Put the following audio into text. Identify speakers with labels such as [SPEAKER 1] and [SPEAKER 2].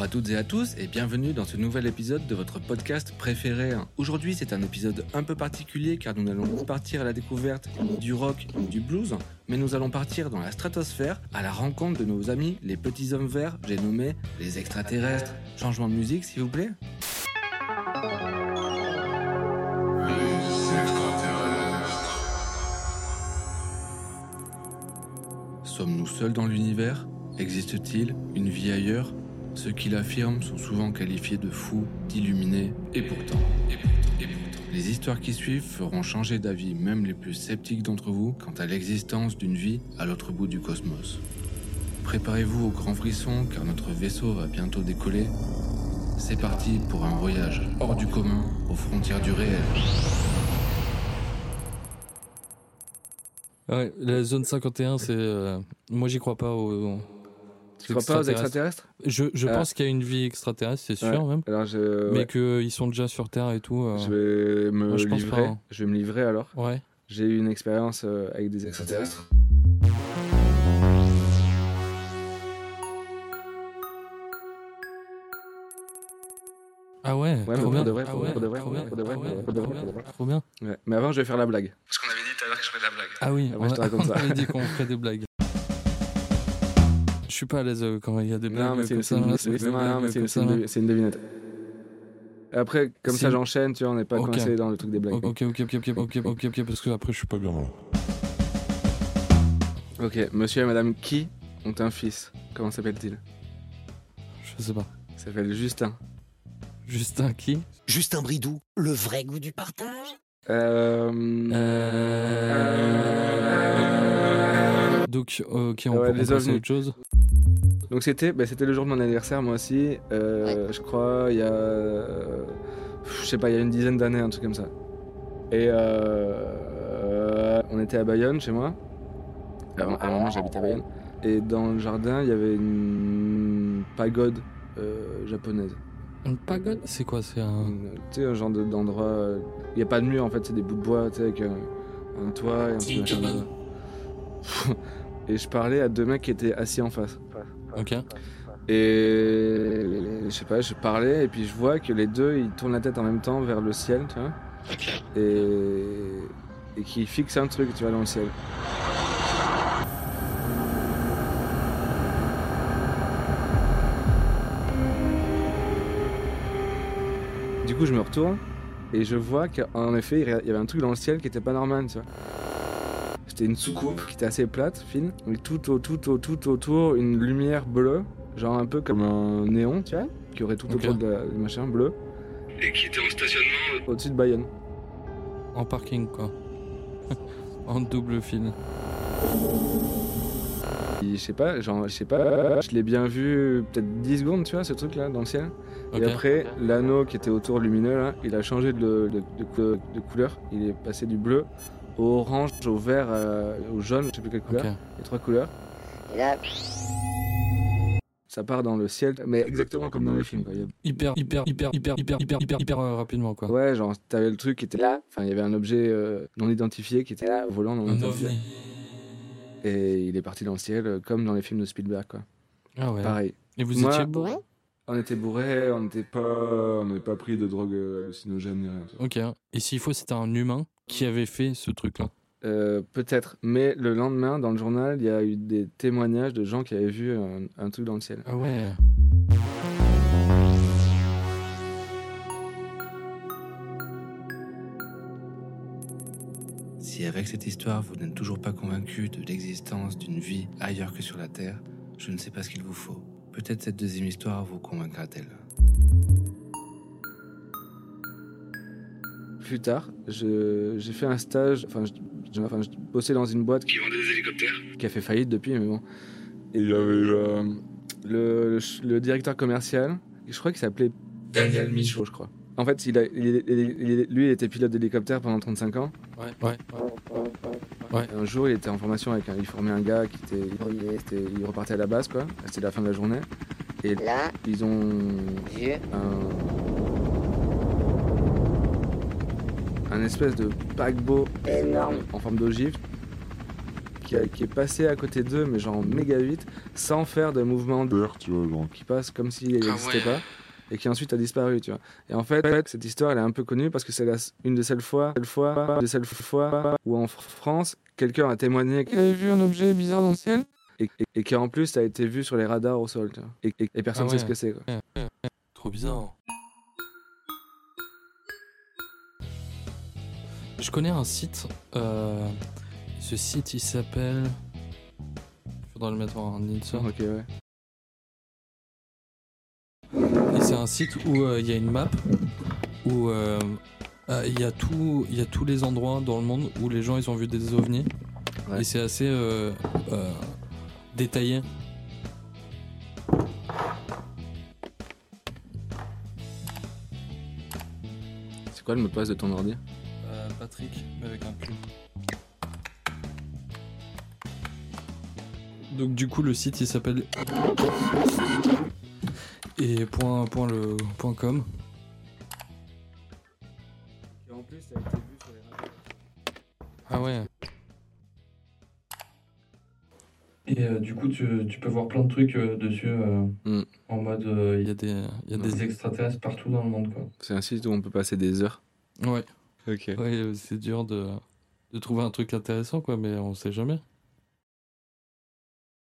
[SPEAKER 1] Bonjour à toutes et à tous et bienvenue dans ce nouvel épisode de votre podcast préféré. Aujourd'hui c'est un épisode un peu particulier car nous n'allons partir à la découverte du rock, du blues, mais nous allons partir dans la stratosphère à la rencontre de nos amis les petits hommes verts, j'ai nommé les extraterrestres. Changement de musique s'il vous plaît. Sommes-nous seuls dans l'univers? Existe-t-il une vie ailleurs? Ceux qui l'affirment sont souvent qualifiés de fous, d'illuminés, et pourtant. Les histoires qui suivent feront changer d'avis même les plus sceptiques d'entre vous quant à l'existence d'une vie à l'autre bout du cosmos. Préparez-vous au grand frisson car notre vaisseau va bientôt décoller. C'est parti pour un voyage hors du commun aux frontières du réel.
[SPEAKER 2] La zone 51, c'est. euh, moi, j'y crois pas aux.
[SPEAKER 3] Tu crois pas aux extraterrestres
[SPEAKER 2] Je, je
[SPEAKER 3] Ah.
[SPEAKER 2] pense qu'il y a une vie extraterrestre, c'est sûr,
[SPEAKER 3] Ouais.
[SPEAKER 2] même.
[SPEAKER 3] Alors je,
[SPEAKER 2] Mais qu'ils sont déjà sur Terre et tout. euh,
[SPEAKER 3] je vais me
[SPEAKER 2] Moi, je
[SPEAKER 3] livrer.
[SPEAKER 2] pas, hein.
[SPEAKER 3] Je vais me livrer alors.
[SPEAKER 2] Ouais.
[SPEAKER 3] J'ai eu une expérience euh, avec des extraterrestres.
[SPEAKER 2] Ah ouais,
[SPEAKER 3] Ouais,
[SPEAKER 2] trop bien.
[SPEAKER 3] pour de vrai,
[SPEAKER 2] trop
[SPEAKER 3] pour
[SPEAKER 2] bien,
[SPEAKER 3] de vrai, pour de vrai,
[SPEAKER 2] trop bien,
[SPEAKER 3] pour de vrai,
[SPEAKER 2] trop
[SPEAKER 3] pour de
[SPEAKER 2] bien,
[SPEAKER 3] vrai.
[SPEAKER 2] trop bien.
[SPEAKER 3] Ouais. Mais avant, je vais faire la blague.
[SPEAKER 1] Parce qu'on avait dit tout à l'heure que je ferais de la blague.
[SPEAKER 2] Ah oui,
[SPEAKER 3] Après, je te raconte ça.
[SPEAKER 2] on avait dit qu'on ferait des blagues. Je suis pas à l'aise euh, quand il y a des blagues
[SPEAKER 3] Non, mais c'est
[SPEAKER 2] comme
[SPEAKER 3] c'est
[SPEAKER 2] ça.
[SPEAKER 3] une, c'est- devinette. Après, comme ça, j'enchaîne, tu vois, on n'est pas coincé dans le truc des blagues.
[SPEAKER 2] Ok, ok, ok, ok, ok, ok, ok, parce que après je suis pas bien. là.
[SPEAKER 3] Ok, monsieur et madame qui ont un fils Comment s'appelle-t-il?
[SPEAKER 2] Je sais pas.
[SPEAKER 3] Il s'appelle Justin.
[SPEAKER 2] Justin qui?
[SPEAKER 4] Justin Bridou, le vrai goût du partage?
[SPEAKER 3] Euh...
[SPEAKER 2] Euh... Donc, ok, on
[SPEAKER 3] Ouais,
[SPEAKER 2] peut
[SPEAKER 3] les ovnis.
[SPEAKER 2] autre chose.
[SPEAKER 3] Donc c'était bah, c'était le jour de mon anniversaire, moi aussi. Euh, Je crois, il y a. euh, Je sais pas, il y a une dizaine d'années, un truc comme ça. Et euh, on était à Bayonne, chez moi. À un à un moment, j'habitais à Bayonne. Et dans le jardin, il y avait une pagode euh, japonaise.
[SPEAKER 2] Une pagode? C'est quoi C'est un.
[SPEAKER 3] Tu sais, un genre de- d'endroit. euh, Il n'y a pas de mur, en fait, c'est des bouts de bois, tu sais, avec un, un toit et un dedans. Et je parlais à deux mecs qui étaient assis en face.
[SPEAKER 2] Ok.
[SPEAKER 3] Et je sais pas, je parlais et puis je vois que les deux ils tournent la tête en même temps vers le ciel, tu vois. Et, et qu'ils fixent un truc, tu vois, dans le ciel. Du coup, je me retourne et je vois qu'en effet, il y avait un truc dans le ciel qui était pas normal, tu vois. C'était une soucoupe qui était assez plate, fine, et tout, au, tout, au, tout autour, une lumière bleue, genre un peu comme un néon, tu vois, qui aurait tout autour de la, du machin bleu, et qui était en stationnement au-dessus de Bayonne.
[SPEAKER 2] En parking, quoi. en double fil.
[SPEAKER 3] Je sais pas, genre, je sais pas, je l'ai bien vu peut-être 10 secondes, tu vois, ce truc-là, dans le ciel. Et après, l'anneau qui était autour lumineux, là, il a changé de, de- de cou- de couleur. Il est passé du bleu au orange, au vert, euh, au jaune, je sais plus quelle couleur.
[SPEAKER 2] Ok.
[SPEAKER 3] Les trois couleurs. Ça part dans le ciel, mais exactement comme dans les films. Quoi.
[SPEAKER 2] Hyper, hyper, hyper, hyper, hyper, hyper, hyper, hyper euh, rapidement, quoi.
[SPEAKER 3] Ouais, genre, t'avais le truc qui était là. Enfin, il y avait un objet euh, non identifié qui était là, volant non
[SPEAKER 2] Un
[SPEAKER 3] identifié.
[SPEAKER 2] ovni.
[SPEAKER 3] Et il est parti dans le ciel, euh, comme dans les films de Spielberg, quoi.
[SPEAKER 2] Ah ouais.
[SPEAKER 3] Pareil.
[SPEAKER 2] Et vous
[SPEAKER 3] Moi-
[SPEAKER 2] étiez bourré
[SPEAKER 3] On était bourrés, on n'était pas, on n'avait pas pris de drogue euh, hallucinogène ni rien.
[SPEAKER 2] Ok. Et s'il faut, c'était un humain qui avait fait ce truc-là.
[SPEAKER 3] Euh, Peut-être, mais le lendemain, dans le journal, il y a eu des témoignages de gens qui avaient vu un, un truc dans le ciel.
[SPEAKER 2] Ah ouais.
[SPEAKER 1] Si avec cette histoire vous n'êtes toujours pas convaincu de l'existence d'une vie ailleurs que sur la Terre, je ne sais pas ce qu'il vous faut. Peut-être cette deuxième histoire vous convaincra-t-elle.
[SPEAKER 3] Plus tard, je- j'ai fait un stage, enfin, je, je- enfin, je bossais dans une boîte qui vendait des hélicoptères, qui a fait faillite depuis, mais bon. Et il y avait euh, le, le- le directeur commercial, je crois qu'il s'appelait Daniel Michaud, je crois. En fait, il a- il- il- il- lui, il était pilote d'hélicoptère pendant 35 ans.
[SPEAKER 2] Ouais, ouais. Ouais.
[SPEAKER 3] Et un jour, il était en formation avec un, il formait un gars qui était, il, était- il repartait à la base, quoi. C'était la fin de la journée. Et
[SPEAKER 5] Là,
[SPEAKER 3] ils ont un, un espèce de paquebot
[SPEAKER 5] énorme,
[SPEAKER 3] en forme d'ogive qui, a- qui est passé à côté d'eux, mais genre méga vite, sans faire de mouvement de
[SPEAKER 5] Peur, tu vois, genre.
[SPEAKER 3] qui passe comme s'il
[SPEAKER 1] Ah
[SPEAKER 3] n'existait
[SPEAKER 1] ouais.
[SPEAKER 3] pas et qui ensuite a disparu, tu vois. Et en fait, cette histoire, elle est un peu connue parce que c'est une des seules fois, fois, des seules fois où en Fr- France, quelqu'un a témoigné qu'il avait vu un objet bizarre dans le ciel et, et, et qui en plus a été vu sur les radars au sol, tu vois. Et, et- et personne
[SPEAKER 2] Ah
[SPEAKER 3] ne sait
[SPEAKER 2] ouais.
[SPEAKER 3] ce que c'est, quoi.
[SPEAKER 2] Trop bizarre. Je connais un site. euh, ce site, il s'appelle. Faudra le mettre en insert.
[SPEAKER 3] Ok, ouais.
[SPEAKER 2] C'est un site où euh, il y a une map où euh, euh, il y a tout, il y a tous les endroits dans le monde où les gens ils ont vu des ovnis.
[SPEAKER 3] Ouais.
[SPEAKER 2] Et c'est assez détaillé.
[SPEAKER 3] C'est quoi le mot de passe de ton ordi?
[SPEAKER 2] Patrick, mais avec un Q. Donc du coup le site il s'appelle et point, point le point com.
[SPEAKER 3] en plus, a été vu sur les radars.
[SPEAKER 2] Ah ouais. Et euh, du coup, tu, tu peux voir plein de trucs euh, dessus euh,
[SPEAKER 3] Mm.
[SPEAKER 2] en mode euh, il y a des il y a des extraterrestres partout dans le monde quoi.
[SPEAKER 3] C'est un site où on peut passer des heures.
[SPEAKER 2] Ouais.
[SPEAKER 3] Ok.
[SPEAKER 2] Ouais, c'est dur de de trouver un truc intéressant quoi, mais on sait jamais.